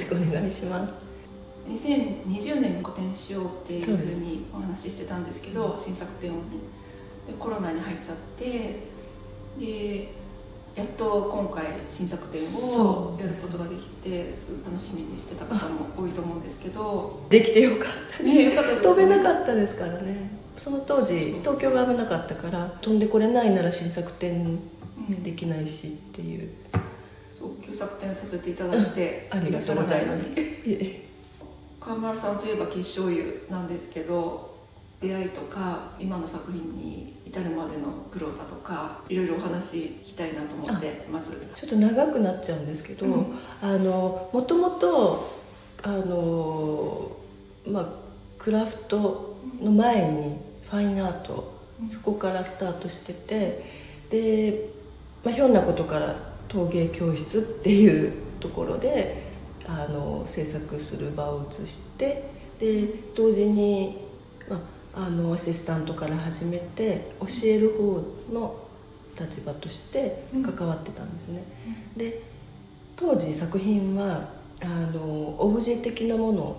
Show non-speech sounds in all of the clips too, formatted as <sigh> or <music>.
しくお願いします。2020年に個展しようっていうふうにお話ししてたんですけど新作展をね。コロナに入っちゃってでやっと今回新作展をやることができて楽しみにしてた方も多いと思うんですけど。できてよかった。ねよかったです、ね、飛べなかったですからね。その当時東京が危なかったから飛んでこれないなら新作展、ね、できないしっていう、そう旧作展させていただいてありがとう。ございます川村さんといえば吉祥湯なんですけど出会いとか今の作品に至るまでの苦労だとかいろいろお話聞きたいなと思ってまずちょっと長くなっちゃうんですけど、うん、あのもともとあのまあクラフトの前にファインアート、うん、そこからスタートしててで、まあ、ひょんなことから陶芸教室っていうところであの制作する場を移してで同時に、まああのアシスタントから始めて教える方の立場として関わってたんですね。うん、で当時作品はあのオブジェ的なもの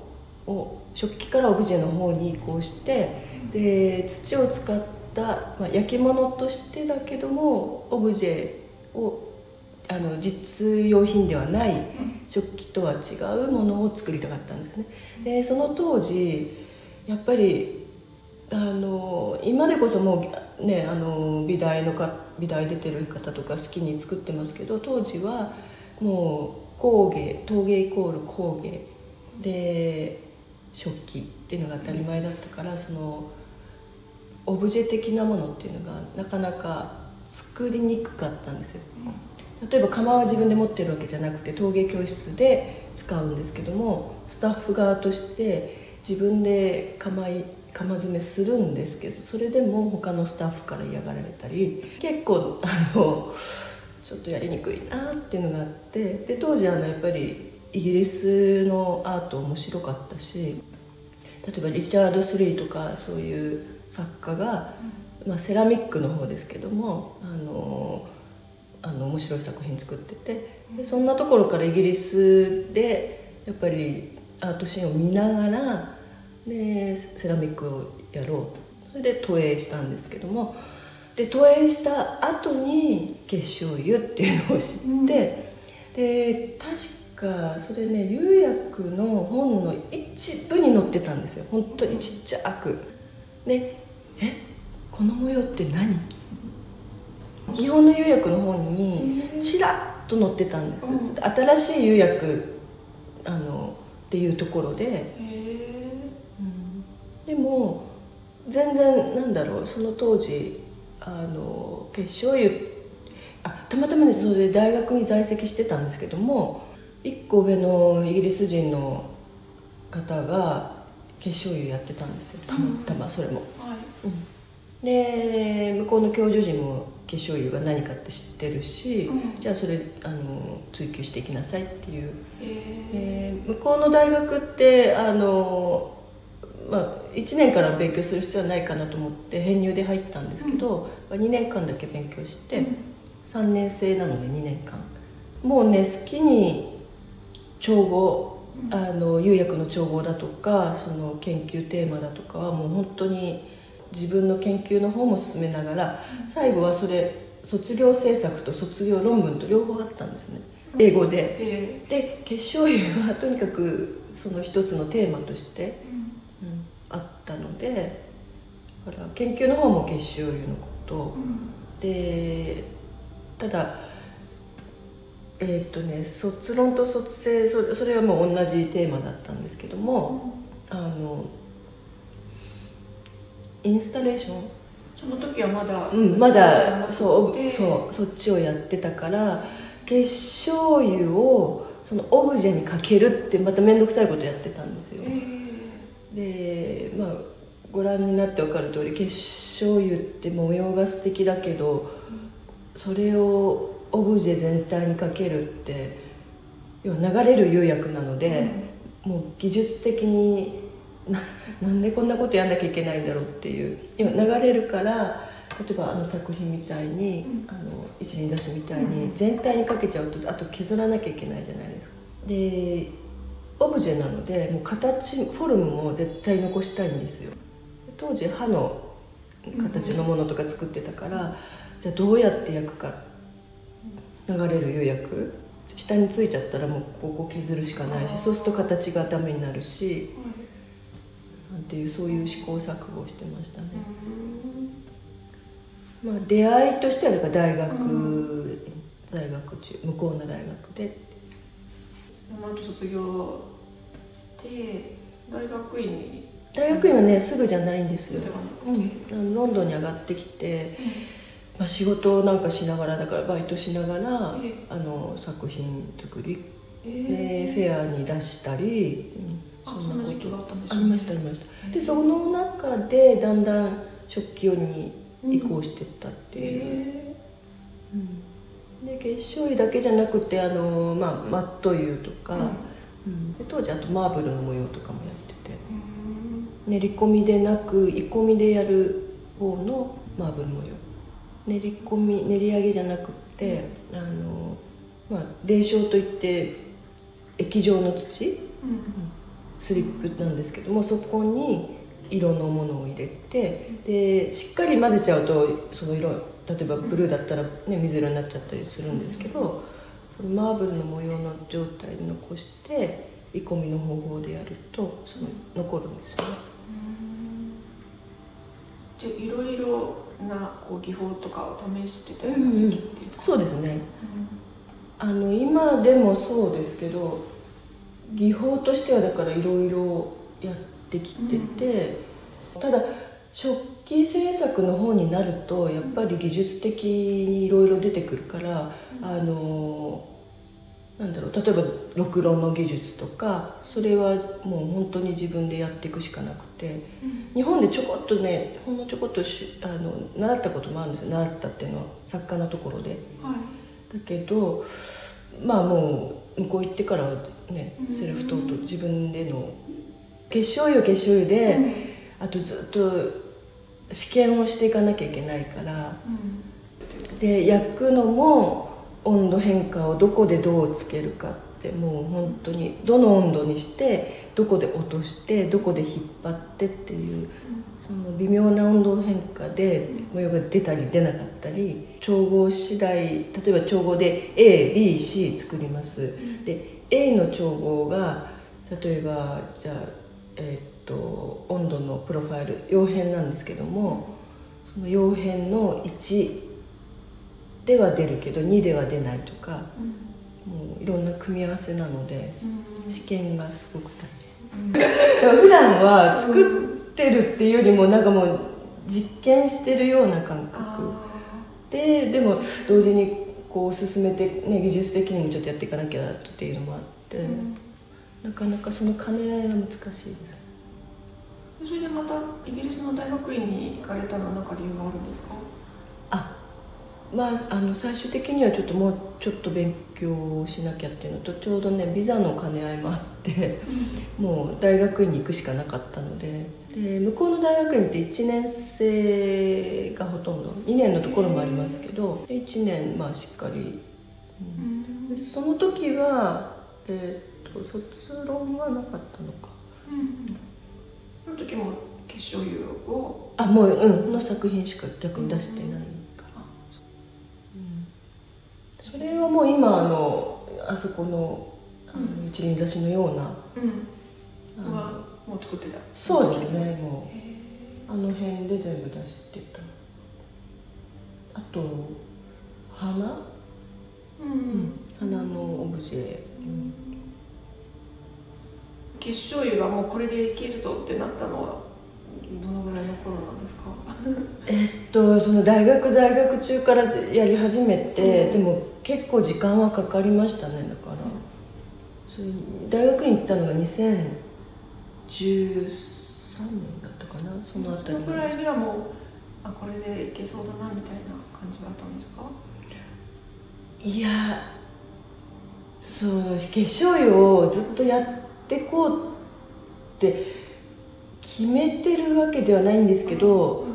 を食器からオブジェの方に移行してで土を使った、まあ、焼き物としてだけどもオブジェをあの実用品ではない食器とは違うものを作りたかったんですね。でその当時やっぱりあの今でこそもうねあの美大のか美大出てる方とか好きに作ってますけど当時はもう工芸陶芸イコール工芸で食器っていうのが当たり前だったからそのオブジェ的なものっていうのがなかなか作りにくかったんですよ。例えば窯は自分で持ってるわけじゃなくて陶芸教室で使うんですけどもスタッフ側として自分で窯釜詰めするんですけどそれでも他のスタッフから嫌がられたり結構あのちょっとやりにくいなっていうのがあってで当時あのやっぱりイギリスのアート面白かったし例えばリチャード・スリーとかそういう作家が、まあ、セラミックの方ですけどもあのあの面白い作品作っててでそんなところからイギリスでやっぱりアートシーンを見ながらでセラミックをやろう。とそれで投影したんですけどもで投影した後に結晶湯っていうのを知って、うん、で確かそれね釉薬の本の一部に載ってたんですよ。本当にちっちゃく。でえこの模様って何？日本の釉薬の本にちらっと載ってたんです、うん、新しい釉薬あのっていうところで。でも全然なんだろうその当時あの決勝湯あたまたまねそれで大学に在籍してたんですけども1個上のイギリス人の方が決勝湯やってたんですよ。たまたまそれも。はい、うんで向こうの教授陣も化粧油が何かって知ってるし、うん、じゃあそれあの追求していきなさいっていう、えー、向こうの大学ってあのまあ、1年から勉強する必要はないかなと思って編入で入ったんですけど、うん、2年間だけ勉強して、うん、3年生なので2年間。もうね好きに調合あの釉薬の調合だとかその研究テーマだとかはもう本当に自分の研究の方も進めながら最後はそれ卒業制作と卒業論文と両方あったんですね。英語で。で結晶油は <laughs> とにかくその一つのテーマとして、あったのでだから研究の方も結晶油のこと、うん、でただえっ、ー、とね卒論と卒生それそれはもう同じテーマだったんですけども、うん、あのインスタレーション？その時はまだ、うん、まだそうそうそっちをやってたから結晶油をそのオブジェにかけるってまた面倒くさいことやってたんですよ。えーでまあご覧になって分かる通り結晶油って模様が素敵だけど、それをオブジェ全体にかけるって要は流れる釉薬なので、うん、もう技術的にな <laughs> なんでこんなことやんなきゃいけないんだろうっていう。今流れるから例えばあの作品みたいに、うん、あの一輪出しみたいに全体にかけちゃうとあと削らなきゃいけないじゃないですか。でオブジェなのでもう形フォルムも絶対残したいんですよ。当時歯の形のものとか作ってたから、じゃあどうやって焼くか。流れる釉薬。下についちゃったらもうここ削るしかないしそうすると形がダメになるし。なんていうそういう試行錯誤をしてましたね、まあ、出会いとしてはだから大学、う大学中向こうの大学で。その後卒業して大学院に。大学院はねすぐじゃないんですよ。うん、あのロンドンに上がってきて、まあ、仕事なんかしながらだからバイトしながらえあの作品作り。えでフェアに出したり、うん。あそんな時期があったんですありましたありました。でその中でだんだん食器用に移行していったっていう、えうん。で結晶油だけじゃなくてあの、まあ、マット油とか、うん。当時あとマーブルの模様とかもやってて。うん練り込みでなく鋳込みでやる方のマーブル模様。練り込み練り上げじゃなくってあの、まあ、泥漿といって液状の土うんスリップなんですけどもそこに色のものを入れてでしっかり混ぜちゃうとその色例えばブルーだったら、ね、水色になっちゃったりするんですけどそのマーブルの模様の状態で残して鋳込みの方法でやるとその残るんですよね。じゃあいろいろなこう技法とかを試してたような時期っていうか、そうですね。あの今でもそうですけど技法としてはだからいろいろやってきてて、ただ食器製作の方になるとやっぱり技術的にいろいろ出てくるから、あのなんだろう例えばろ論の技術とかそれはもう本当に自分でやっていくしかなくて日本でちょこっとねほんのちょこっとしあの習ったこともあるんですよ。習ったっていうのは作家のところで。はい。だけどまあもう向こう行ってからはねうん。セルフトート自分での結晶油結晶油で、あとずっと試験をしていかなきゃいけないから。うん。で焼くのも温度変化をどこでどうつけるかってもう本当にどの温度にしてどこで落としてどこで引っ張ってっていうその微妙な温度変化で模様が出たり出なかったり調合次第例えば調合で ABC 作ります。で A の調合が例えばじゃあえーっと温度のプロファイル葉片なんですけどもその葉片の1では出るけど2では出ないとかもういろんな組み合わせなので試験がすごく大変。普段は作ってるっていうよりもなんかもう実験してるような感覚。ででも同時にこう進めて、ね、技術的にもちょっとやっていかなきゃなっていうのもあって、なかなかその兼ね合いは難しいですそれでまたイギリスの大学院に行かれたのは何か理由があるんですか？あまああの最終的にはちょっともうちょっと勉強をしなきゃっていうのとちょうどねビザの兼ね合いもあってもう大学院に行くしかなかったのでで向こうの大学院って1年生がほとんど2年のところもありますけど1年まあしっかり、うん。でその時は、えー、と卒論はなかったのか。その時も結晶油を？あもううんの作品しか逆に出してないかあそれはもう今あのあそこのあの一輪挿しのような、うん。あのはもう作ってた。そうですねもへうあの辺で全部出してた。あと花、ーうん。花のオブジェ、うん。結晶油がもうこれでいけるぞってなったのはどのぐらいの頃なんですか？えっとその大学在学中からやり始めて、うん。でも結構時間はかかりましたねだから、それ大学院行ったのが2013年だったかな？そのあたりぐらいにはもうあこれでいけそうだなみたいな感じはあったんですか？いやそう結晶油をずっとやってこうって決めてるわけではないんですけど、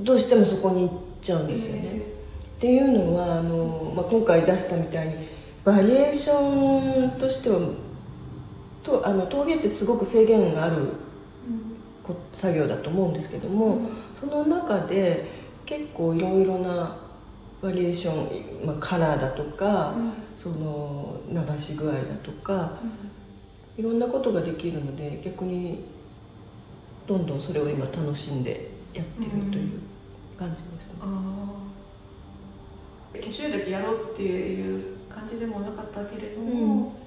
どうしてもそこに行っちゃうんですよね。っていうのはあの、まあ、今回出したみたいにバリエーションとしてはとあの陶芸ってすごく制限があるこ作業だと思うんですけども、その中で結構いろいろなバリエーション、まあ、カラーだとか、その流し具合だとか、いろんなことができるので逆にどんどんそれを今楽しんでやってるという感じですね。化粧だけやろうっていう感じでもなかったけれども、うん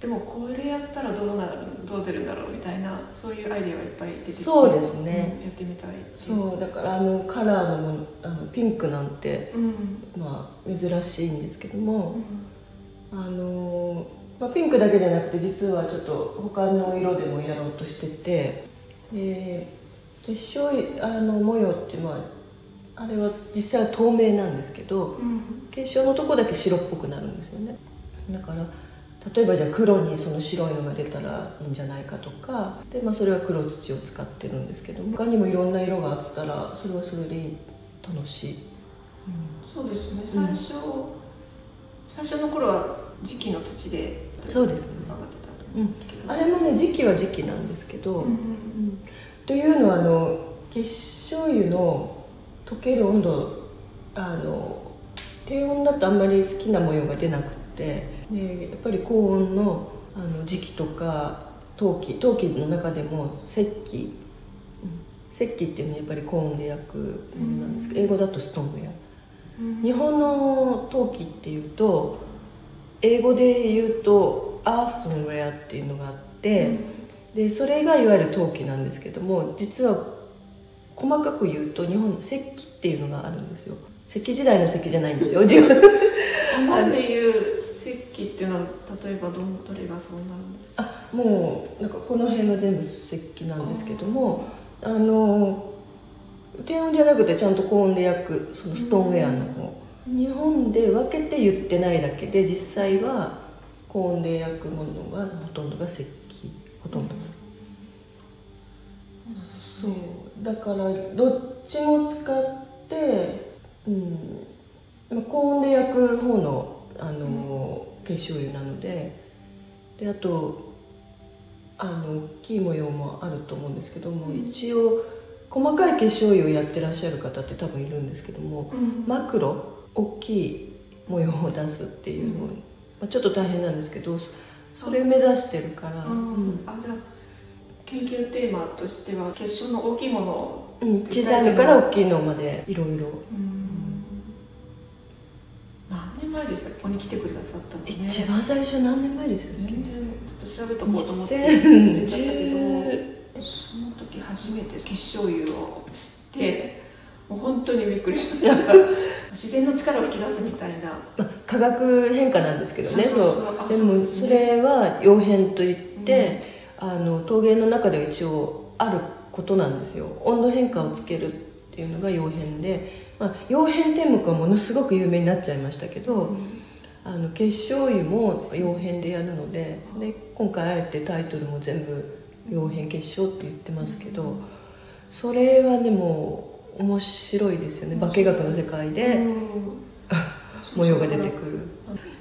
でもこれやったらどうなるどう出るんだろうみたいなそういうアイデアがいっぱい出てきてそうですね、うん、やってみたい。そうだからあのカラーのもあのピンクなんて、うん、まあ珍しいんですけども、うん、あの、まあ、ピンクだけじゃなくて実はちょっと他の色でもやろうとしててで結晶あの模様ってまああれは実際は透明なんですけど、結晶のとこだけ白っぽくなるんですよね。だから例えばじゃあ黒にその白いのが出たらいいんじゃないかとか。で、まあ、それは黒土を使ってるんですけど他にもいろんな色があったらそれはそれで楽しい、うん、そうですね。最初、うん、最初の頃は時期の土でそうですね。上がってたと思うんですけど、うん、あれもね時期は時期なんですけど、うんうんうん、というのはあの結晶油の溶ける温度あの低温だとあんまり好きな模様が出なくてでやっぱり高温のあの時期とか陶器陶器の中でも石器、うん、石器っていうのはやっぱり高温で焼くものなんですけど、英語だとストーンウェア、日本の陶器っていうと英語で言うとアースンウェアっていうのがあって、でそれがいわゆる陶器なんですけども実は細かく言うと日本石器っていうのがあるんですよ。石器時代の石器じゃないんですよ自分。日本でいう石器っていうのは例えばどどれがそうなるんですか？あもうなんかこの辺が全部石器なんですけどもあの低温じゃなくてちゃんと高温で焼くそのストーンウェアの方、うん、日本で分けて言ってないだけで実際は高温で焼くものがほとんどが石器ほとんど、うん、そうだからどっちも使ってうん。高温で焼く方のあの、結晶油なのでであとあの大きい模様もあると思うんですけども、一応細かい結晶油をやってらっしゃる方って多分いるんですけども、うん、マクロ大きい模様を出すっていうの、うん、まあ、ちょっと大変なんですけどそれを目指してるから、うん、あじゃあ研究テーマとしては結晶の大きいものを、うん、小さいのから大きいのまでいろいろ。前でしたここに来てくださったのね。一番最初何年前です全然ちょっと調べとこうと思って忘れちゃったけどその時初めて結晶油を知ってもう本当にびっくりしました。<laughs> 自然の力を吹き出すみたいな、まあ、化学変化なんですけどねそうでもそれは溶変といって、うん、あの陶芸の中では一応あることなんですよ。温度変化をつけるっていうのが溶変でまあ、曜変天目はものすごく有名になっちゃいましたけど、うん、あの結晶油も曜変でやるのでで今回あえてタイトルも全部曜変結晶って言ってますけど、それはでも面白いですよね。化学の世界で、うん、模様が出てくる。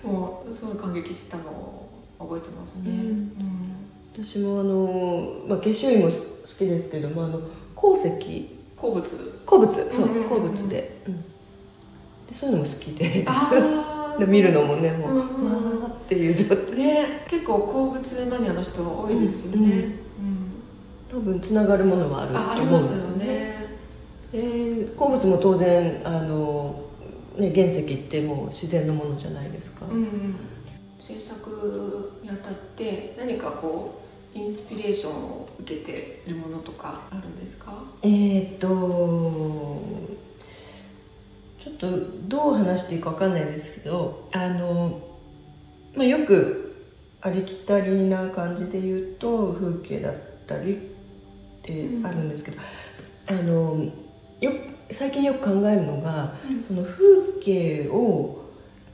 もうすごい感激したのを覚えてますね、私もあの、まあ、結晶油も好きですけどもあの鉱石。鉱物。鉱物。そう鉱物で,、うん、でそういうのも好きでで見るのもねもう、わーっていう状態。ね結構鉱物マニアの人多いですよね、多分つながるものはあると思う。ありますよね、えー、鉱物も当然あの、ね、原石ってもう自然のものじゃないですか、うん、制作にあたって何かこうインスピレーションを受けているものとかあるんですか？えっとちょっとどう話していいか分かんないですけどあの、まあ、よくありきたりな感じで言うと風景だったりってあるんですけど、うん、あのよ最近よく考えるのが、うん、その風景を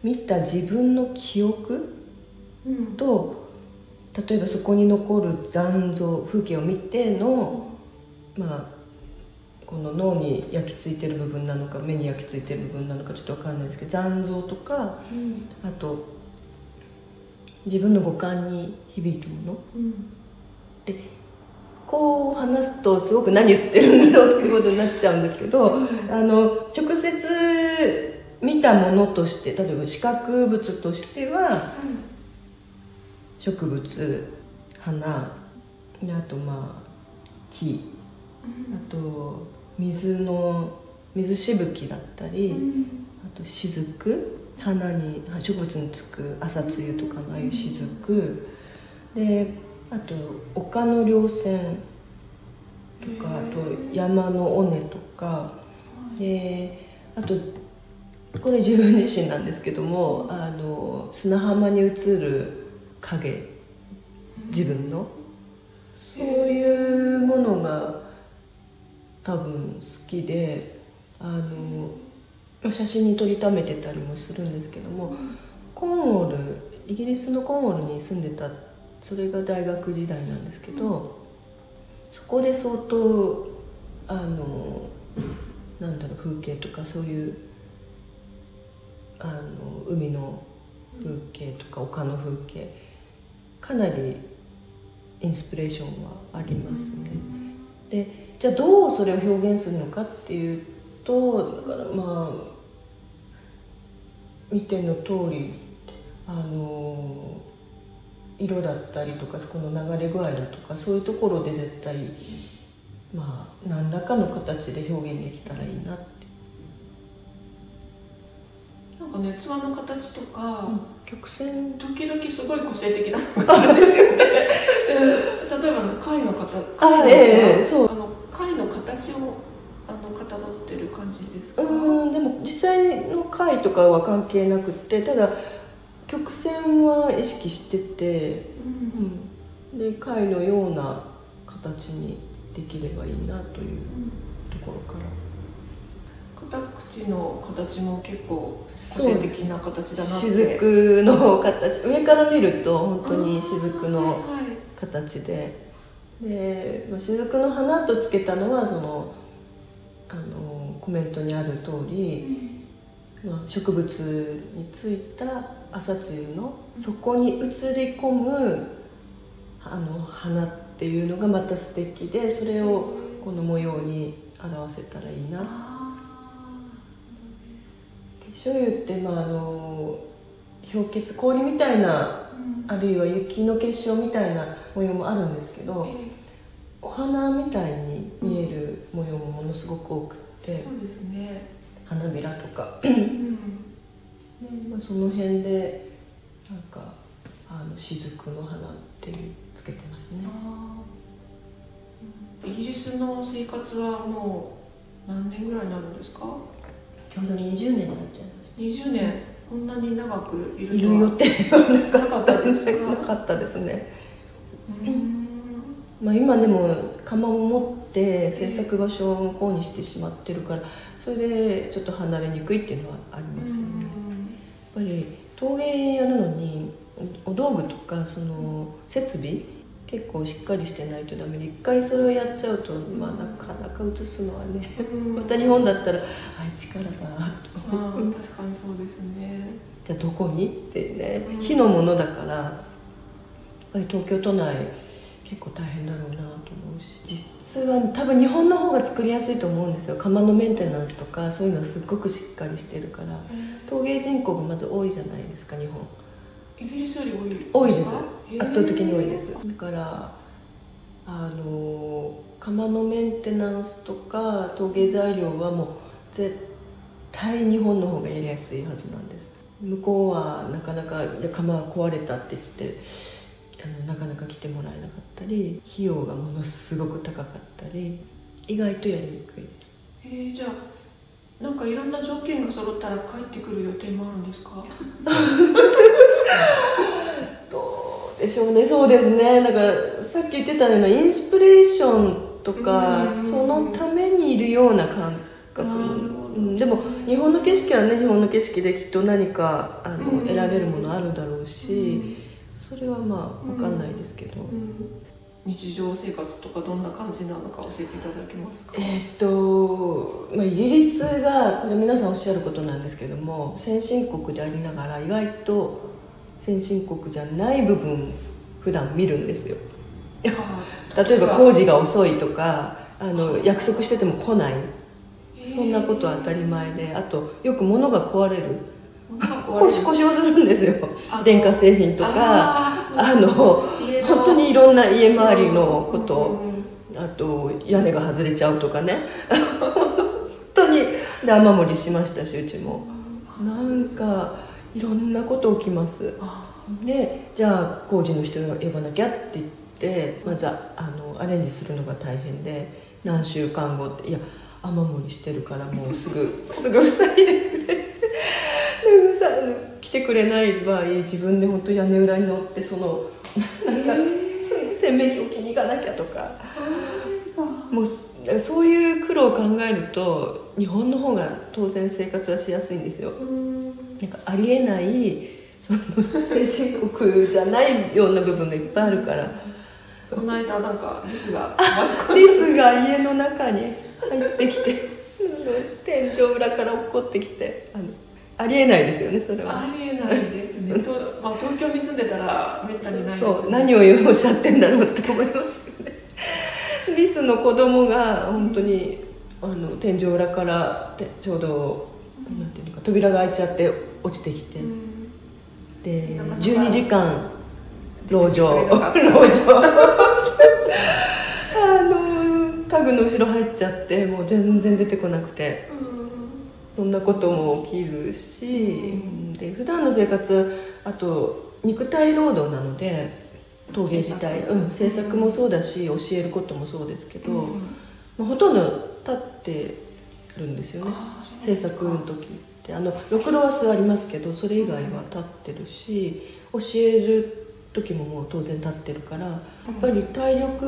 見た自分の記憶と、例えばそこに残る残像風景を見てのまあこの脳に焼き付いてる部分なのか目に焼き付いてる部分なのかちょっと分かんないですけど残像とか、うん、あと自分の五感に響いたもの。うん。でこう話すとすごく何言ってるんだろうっていうことになっちゃうんですけどあの直接見たものとして例えば視覚物としては植物花であとまあ木あと水の水しぶきだったり、あと雫花に植物につく朝露とかのああいう雫であと丘の稜線とかあと山の尾根とか。であとこれ自分自身なんですけどもあの砂浜に映る影自分の。そういうものが多分好きであのまあ写真に撮りためてたりもするんですけどもコーンウォールイギリスのコーンウォールに住んでたそれが大学時代なんですけどそこで相当あのなんだろう風景とかそういうあの海の風景とか丘の風景かなりインスピレーションはありますね。でじゃあどうそれを表現するのかっていうとだからまあ見ての通りあの色だったりとかそこの流れ具合だとかそういうところで絶対まあ何らかの形で表現できたらいいなって、なんかね器の形とか、曲線時々すごい個性的なのがあるんですよね。例えば貝の形。貝の器ええそう貝の形をあのかたどってる感じですか？うんでも実際の回とかは関係なくってただ曲線は意識してて、うん、で貝のような形にできればいいなというところから。片口の形も結構個性的な形だなって。雫の形。上から見ると本当に雫の形ででまあ雫の花とつけたのはそのあのコメントにある通り、まあ、植物についた朝露のそこに映り込むあの花っていうのがまた素敵でそれをこの模様に表せたらいいな。あ結晶油って、まあ、あの氷結氷みたいなーうん。あるいは雪の結晶みたいな模様もあるんですけどお花みたいに見える模様もものすごく多くってそうですね、花びらとか、うん。でまあ、その辺でなんかあの雫の花っていうつけてますね。イギリスの生活はもう何年ぐらいになるんですか？ちょうど20年になっちゃいました。20年こんなに長くいるいる予定はなかったですなかかったですね、うんまあ、今でも窯を持って制作場所を向こうにしてしまってるからそれでちょっと離れにくいっていうのはありますよね、やっぱり陶芸やるのにおお道具とかその設備結構しっかりしてないとダメで一回それをやっちゃうと、まあ、なかなか映すのはねうん。また日本だったら「あ力だ」とあー確かにそうですね。じゃあどこに？ってねうん。火のものだからやっぱり東京都内結構大変だろうなと思うし実は多分日本の方が作りやすいと思うんですよ。窯のメンテナンスとかそういうのはすっごくしっかりしてるから。陶芸人口がまず多いじゃないですか日本イギリスより多い。多いです。圧倒的に多いです。だからあの窯のメンテナンスとか陶芸材料はもう絶対日本の方がやりやすいはずなんです。向こうはなかなかいや窯は壊れたって言ってあのなかなか来てもらえなかったり費用がものすごく高かったり意外とやりにくいです。えー、じゃあなんかいろんな条件が揃ったら帰ってくる予定もあるんですか？<laughs> どうでしょうねそうですね。だからさっき言ってたようなインスピレーションとかうんそのためにいるような感覚なるほど。うんでも日本の景色はね日本の景色できっと何かあの、うん。得られるものあるだろうし、それはまあ分かんないですけど、日常生活とかどんな感じなのか教えていただけますか？えーっと、まあ、イギリスがこれ皆さんおっしゃることなんですけども先進国でありながら意外と先進国じゃない部分普段見るんですよ。あ <laughs> 例えば工事が遅いとかあの約束してても来ない。そんなことは当たり前であとよく物が壊れる。故障 <laughs> するんですよ。あ電化製品とかあの本当にいろんな家周りのことうんあと屋根が外れちゃうとかね。<laughs> 本当にで雨漏りしましたしうちも。なんかいろんなこと起きます。あ。でじゃあ工事の人を呼ばなきゃって言ってまずあのアレンジするのが大変で何週間後っていや雨漏りしてるからもうすぐ <laughs> すぐ塞いでくれ。でさ来てくれない場合自分で本当屋根裏に乗ってそのなんかす洗面器置きに行かなきゃとか。本当ですか。もうすそういう苦労を考えると日本の方が当然生活はしやすいんですよ。うん。なんかありえないその先進国じゃないような部分がいっぱいあるから。この間なんかリスがリスが家の中に入ってきて天井裏から落っこってきてあのありえないですよねそれは。ありえないですね。と、まあ、東京に住んでたらめったにないですそうね何をおっしゃってんだろうって思いますよねリスの子供が本当にあの天井裏からてちょうどなんていうのか扉が開いちゃって落ちてきて、うん。でなかなか12時間籠城。<laughs> 籠城。あの家具の後ろ入っちゃってもう全然出てこなくて。そんなことも起きるし、で普段の生活あと肉体労働なので陶芸自体。制作。うん、制作もそうだし教えることもそうですけど、うんまあ、ほとんど立ってるんですよね。制作の時って。あのろくろは座りますけどそれ以外は立ってるし教える時ももう当然立ってるからやっぱり体力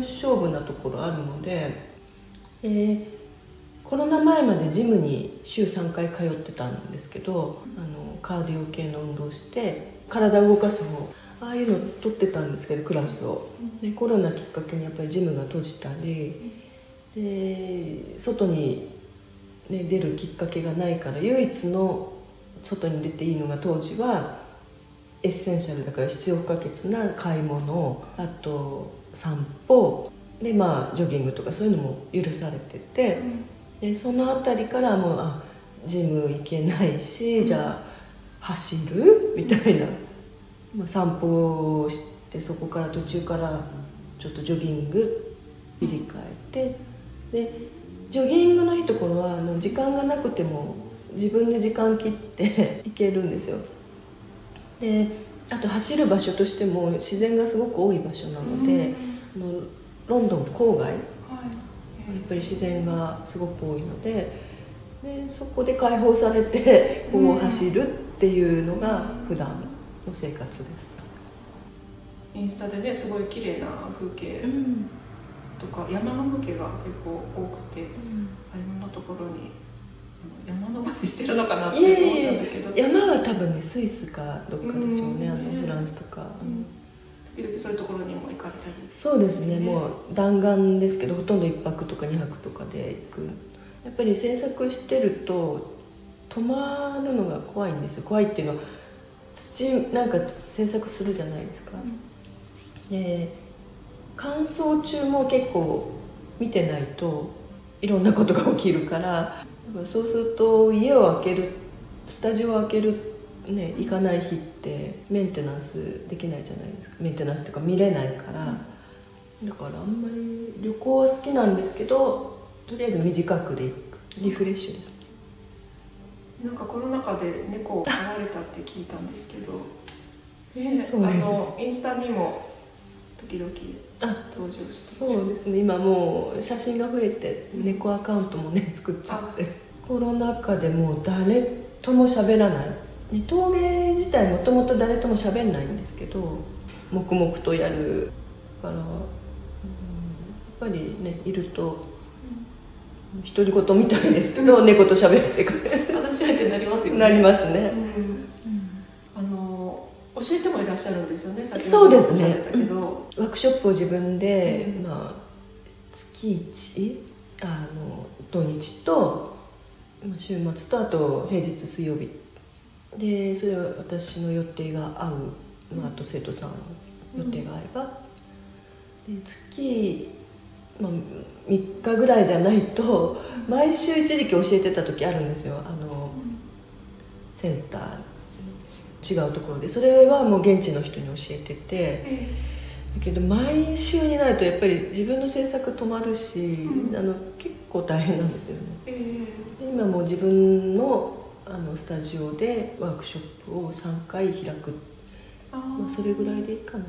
勝負なところあるので、えーコロナ前までジムに週3回通ってたんですけどあのカーディオ系の運動して体を動かす方ああいうの取ってたんですけどクラスを。でコロナきっかけにやっぱりジムが閉じたりで外に、ね、出るきっかけがないから唯一の外に出ていいのが当時は essential だから必要不可欠な買い物あと散歩でまあジョギングとかそういうのも許されててでその辺りからもうあジム行けないし、じゃあ走る？みたいな、まあ、散歩をしてそこから途中からちょっとジョギング切り替えてでジョギングのいいところはあの時間がなくても自分で時間切って <laughs> 行けるんですよ。であと走る場所としても自然がすごく多い場所なので、あのロンドン郊外やはい。っぱり自然がすごく多いのででそこで解放されてこう走るっていうのが普段の生活です、インスタでねすごい綺麗な風景うん。とか山の風景が結構多くてあいろんなところに山登りしてるのかなって思ったんだけど。山は多分ねスイスかどっかでしょうね、うん。あのフランスとか、うん。時々そういうところにも行かれたり。そうですねね。もう弾丸ですけどほとんど1泊とか2泊とかで行く。やっぱり制作してると止まるのが怖いんですよ。怖いっていうのは土なんか制作するじゃないですか、で乾燥中も結構見てないといろんなことが起きるからだからそうすると家を開けるスタジオを開けるね行かない日ってメンテナンスできないじゃないですか。メンテナンスっていうか見れないから、だからあんまり旅行は好きなんですけどとりあえず短くで行く。リフレッシュですなんかコロナ禍で猫を飼われたって聞いたんですけどねそうです。あのインスタにも時々あ登場して。そうですね。今もう写真が増えて猫アカウントもね作っちゃって。コロナ禍でもう誰とも喋らない。で陶芸自体もともと誰とも喋んないんですけど黙々とやるから、うん、やっぱりねいると独り言みたいですけど猫と喋ってくれ話し相手になりますよね。なりますね。うん。あの教えてもいらっしゃるんですよね。そうですね。ワークショップを自分で、うん。まあ月1あの土日とまあ週末とあと平日水曜日。でそれは私の予定が合う、まあ、あと生徒さんの予定が合えば、で月、まあ、3日ぐらいじゃないと毎週一時期教えてた時あるんですよ。あのセンター違うところで。それはもう現地の人に教えてて。えだけど毎週になるとやっぱり自分の制作止まるし、うん。あの結構大変なんですよね。今もう自分のあのスタジオでワークショップを3回開く、まあ、それぐらいでいいかな。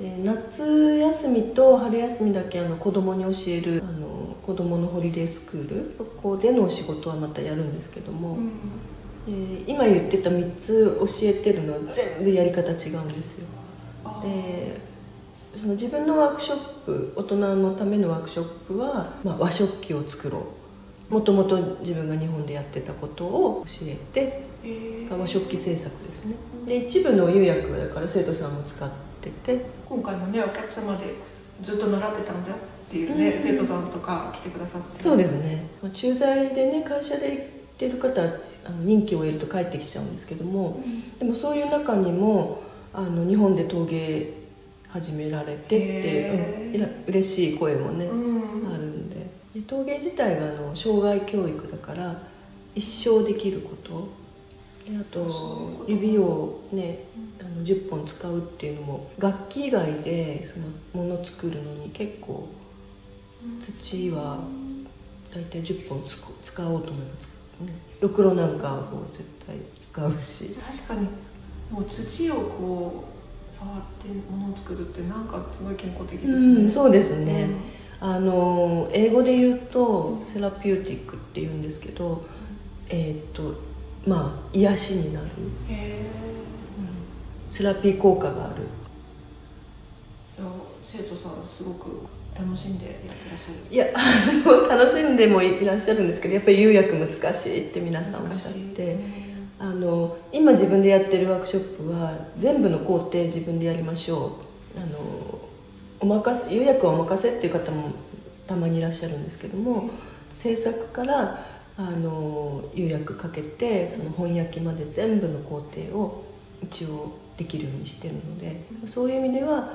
で夏休みと春休みだけあの子供に教えるあの子供のホリデースクール。そこでのお仕事はまたやるんですけども、うんで今言ってた3つ教えてるのは全部やり方違うんですよ。でその自分のワークショップ大人のためのワークショップは、まあ、和食器を作ろう。もともと自分が日本でやってたことを教えてええ和食器制作ですね。で一部の釉薬はだから生徒さんも使ってて。今回もねお客様でずっと習ってたんだっていうね、うん。生徒さんとか来てくださって。そうですね。まあ駐在でね会社で行ってる方はあの任期を得ると帰ってきちゃうんですけどもうん。でもそういう中にもあの日本で陶芸始められてって、へー。うん嬉しい声もね、うん。あるんで。で陶芸自体があの障害教育だから一生できること。であと指をねあの10本使うっていうのも楽器以外でそのもの作るのに結構土は大体10本使おうと思えばつく、ね、ろくろなんかを絶対使うし。確かに。もう土をこう触ってものを作るってなんかすごい健康的ですね、うんそうですね、あの英語で言うとセラピューティックって言うんですけどえーっとまあ癒しになる。へえセラピー効果がある。じゃあ生徒さんすごく楽しんでやってらっしゃる？いや <laughs> 楽しんでもいらっしゃるんですけどやっぱり釉薬難しいって皆さんおっしゃって。あの今自分でやってるワークショップは全部の工程自分でやりましょう。あのお任せ釉薬はお任せっていう方もたまにいらっしゃるんですけども制作からあの釉薬かけてその本焼きまで全部の工程を一応できるようにしてるのでそういう意味では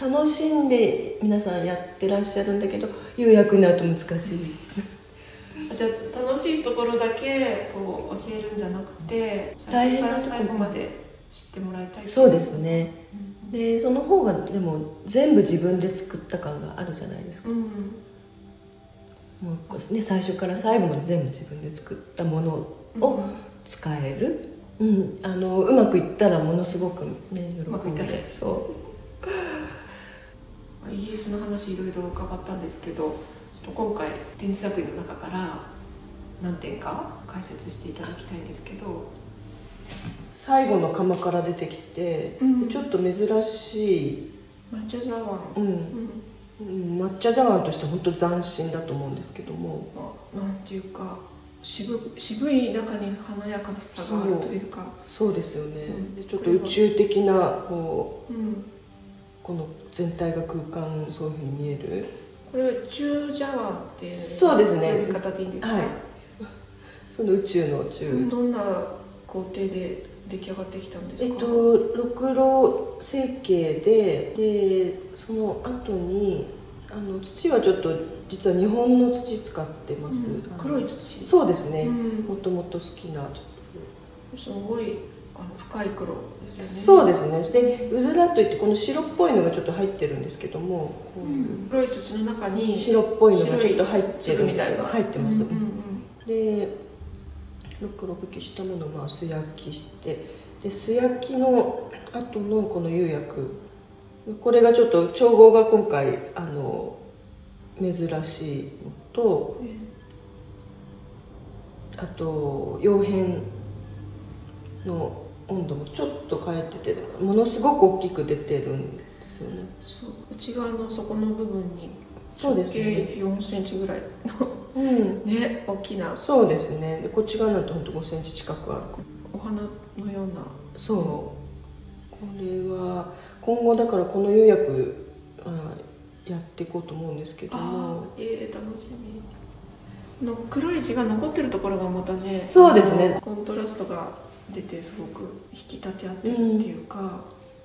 楽しんで皆さんやってらっしゃるんだけど釉薬になると難しい。<laughs> じゃあ楽しいところだけこう教えるんじゃなくて最初から最後まで知ってもらいたい。そうですね。うん。でその方がでも全部自分で作った感があるじゃないですか、うん。もうね、最初から最後まで全部自分で作ったものを使える、うん、あのうまくいったらものすごくね喜うまくいったら。んでそまあイギリスの話いろいろ伺ったんですけどちょっと今回展示作品の中から何点か解説していただきたいんですけど。う最後の釜から出てきて、うん。でちょっと珍しい、抹茶茶碗。うん。うん。うん抹茶茶碗として本当斬新だと思うんですけども。まあなんていうか渋渋い中に華やかさがあるというか。そうですよね、うん。でちょっと宇宙的なこううんこの全体が空間そういうふうに見える？これは中茶碗っていうそうですね。呼び方でいいんですか、はい。<laughs> その宇宙の宇宙、どんな工程で出来上がってきたんですか？えっとろくろ成形ででその後にあの土はちょっと実は日本の土使ってます、うん。黒い土？そうですね。うん。もともと好きなちょっすごいあの深い黒とですそうですね。でうずらといってこの白っぽいのがちょっと入ってるんですけどもこういう黒い土の中に白っぽいのがちょっと入ってる粒みたいな。入ってます、うんうんでろくろ拭きしたものをまあ素焼きしてで素焼きの後のこの釉薬。これがちょっと調合が今回あの珍しいのとうんあと窯片の温度もちょっと変えててものすごく大きく出てるんですよね。そう内側の底の部分にそうですね。直径4センチぐらいのうん。ね大きな。そうですね。でこっち側なんてほんと5センチ近くあるお花のような。そう。これは今後だからこの釉薬あやっていこうと思うんですけどあもえー、楽しみ。の黒い字が残ってるところがまたねそうですね。コントラストが出てすごく引き立て合ってるっていうか、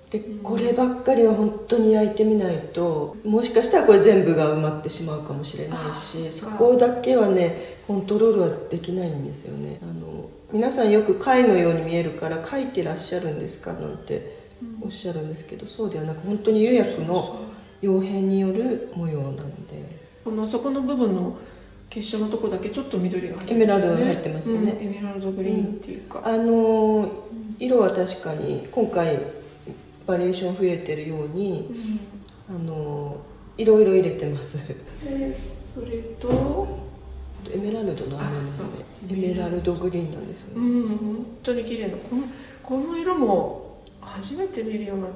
でこればっかりは本当に焼いてみないともしかしたらこれ全部が埋まってしまうかもしれないしそこだけはねコントロールはできないんですよね。あの皆さんよく貝のように見えるから書いてらっしゃるんですかなんておっしゃるんですけど、そうではなく本当に釉薬の溶片による模様なので。この底の部分の結晶のとこだけちょっと緑が入ってエメラルドが入ってますよね、うんエメラルドグリーンっていうか、あの色は確かに今回バリエーション増えてるようにあのいろいろ入れてます。えそれと？エメラルドのあれですね。あエメラルドグリーンなんですよね、うん本当に綺麗な。このこの色も初めて見るような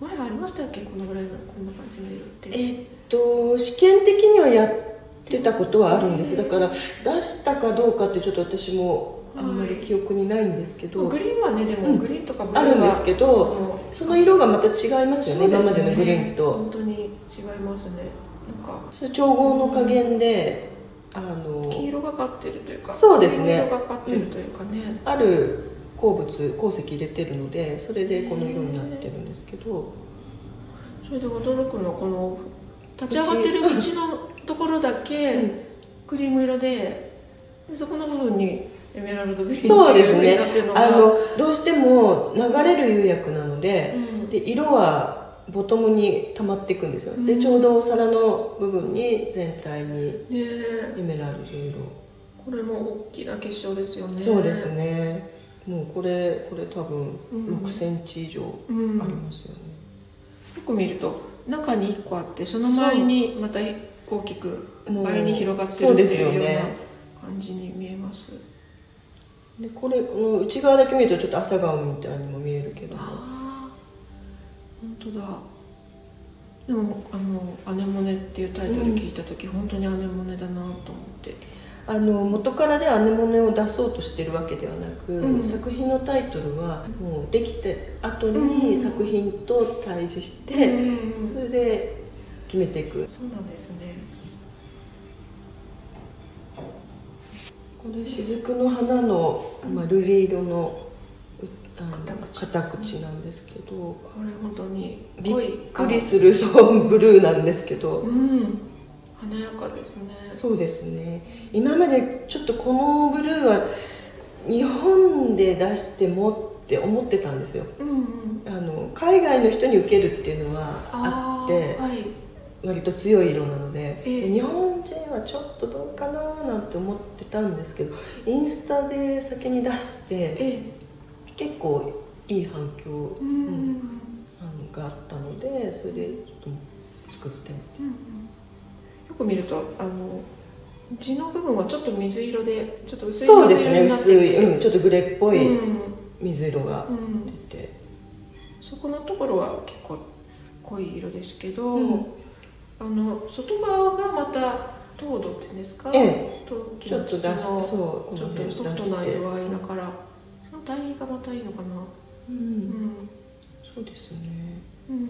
前ありましたっけ？このぐらいのこんな感じの色って。えーっと試験的にはやってたことはあるんです。だから出したかどうかってちょっと私もあんまり記憶にないんですけど、グリーンはねでも、うん。グリーンとかブルーはあるんですけどその色がまた違いますよね今までのグリーンと。本当に違いますね。なんかそれ調合の加減であの黄色がかってるというかそうですね。黄色がかってるというかね、ある鉱物鉱石入れてるのでそれでこの色になってるんですけど。それで驚くのはこの立ち上がってる縁のところだけうん。クリーム色ででそこの部分にエメラルドグリーンってそうですね。いう風になってるのがあのどうしても流れる釉薬なのでうん。で色はボトムに溜まっていくんですよ、でうん。ちょうどお皿の部分に全体にエメラルド色、これも大きな結晶ですよね。そうですね。もうこれこれ多分うん。6センチ以上うん。ありますよね、よく見ると中に1個あってその周りにまた大きくもう倍に広がってるっていうような感じに見えます。でこれこの内側だけ見るとちょっと朝顔みたいにも見えるけども。ああ本当だ。でもあの「アネモネ」っていうタイトル聞いた時、本当にアネモネだなと思って。あの元からでアネモネを出そうとしてるわけではなく、うん。作品のタイトルはもうできて後うん。に作品と対峙して、うん。それで決めていく。そうなんですね。これ雫の花の、まあ、瑠璃色のうあの片口。なんですけどこれ本当にびっくりするそうブルーなんですけど、うん。華やかですね。そうですね。今までちょっとこのブルーは日本で出してもって思ってたんですよ。うんうん。あの海外の人に受けるっていうのはあってーはい割と強い色なので、ええ。日本人はちょっとどうかななんて思ってたんですけどインスタで先に出してえ結構いい反響、ううんがあったのでそれでちょっと作ってみて。うんうん。よく見るとあの地の部分はちょっと水色でちょっと薄いそうですね水薄い、色になっててうん、ちょっとグレーっぽいうん。水色がうん。出て、そこのところは結構濃い色ですけど、うんあの外側がまた糖度っていうんですか、ええ。陶器ちょっと出の土のしそうちょっとソフトな色合いだから。その台がまたいいのかな？う、うん。ん、そうですね。うん、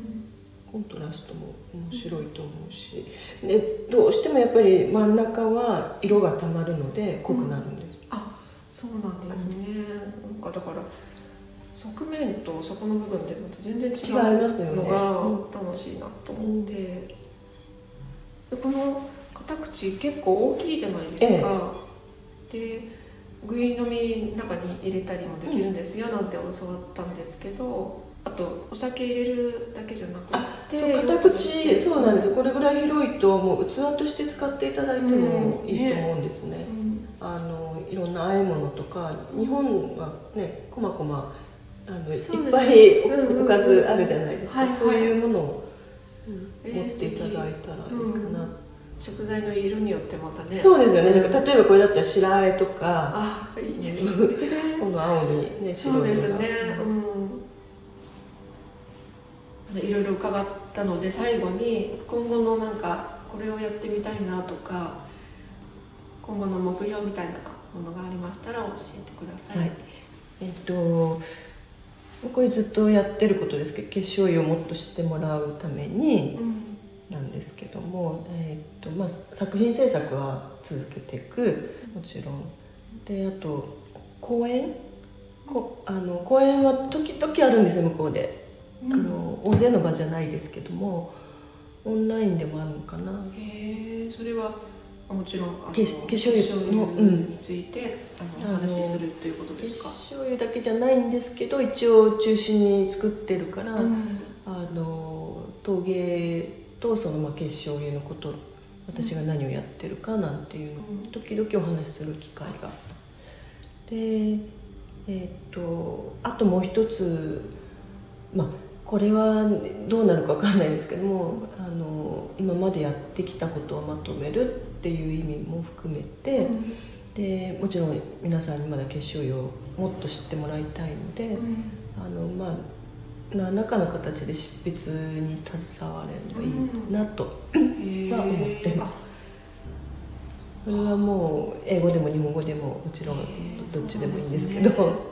コントラストも面白いと思うし。でどうしてもやっぱり真ん中は色がたまるので濃くなるんです、あそうなんですね、なんかだから側面と底の部分でまた全然違違いますよね。うのが楽しいなと思って、でこの片口結構大きいじゃないですか、でぐい飲み中に入れたりもできるんですよなんて教わったんですけどあとお酒入れるだけじゃなくてそう片口そうなんです。これぐらい広いともう器として使っていただいてもうんいいと思うんですね、うん。あのいろんな和え物とか日本はねこまこまあのいっぱいうんうんうん。おかずあるじゃないですか、はいはい。そういうものを、えー持っていただいたらいいかな、食材の色によってまたね。そうですよね、例えばこれだったら白あえとかあいいですね。この青にね <laughs> 白そういのが。ですね。うん。いろいろ伺ったので最後に今後のなんかこれをやってみたいなとか今後の目標みたいなものがありましたら教えてください、はい。えっとこれずっとやってることですけど結晶油をもっと知ってもらうためにうん。なんですけども、えっとまあ、作品制作は続けていく。もちろん。であと講演？こあの公演は時々あるんですよ向こうで、うん。あの大勢の場じゃないですけどもオンラインでもあるのかな。へえそれはもちろんあの化粧油のについて、あのお話しするということ化ですか？粧油だけじゃないんですけど一応中心に作ってるから、うん。あの陶芸とそのまあ化粧油のこと私が何をやってるかなんていうのをうん。時々お話しする機会が。でえっ、とあともう一つまあこれはどうなるかわかんないですけどもあの今までやってきたことをまとめるっていう意味も含めて、でもちろん皆さんにまだ化粧油をもっと知ってもらいたいので、うん。あのまあ何らかの形で執筆に携われればいいなと、は思ってます。それはもう英語でも日本語でももちろんどっちでもいいんですけど。そうなんですね。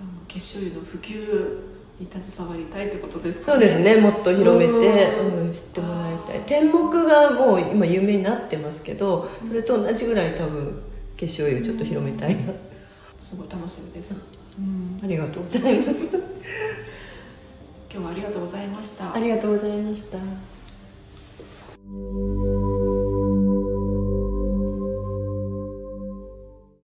あの化粧油の普及に携わりたいってことですか、ね、そうですね。もっと広めて、うん、知ってもらいたい。天目がもう今有名になってますけどそれと同じぐらい多分化粧油ちょっと広めたいな、うん、すごい楽しみです、うん、ありがとうございます。今日もありがとうございました。ありがとうございました。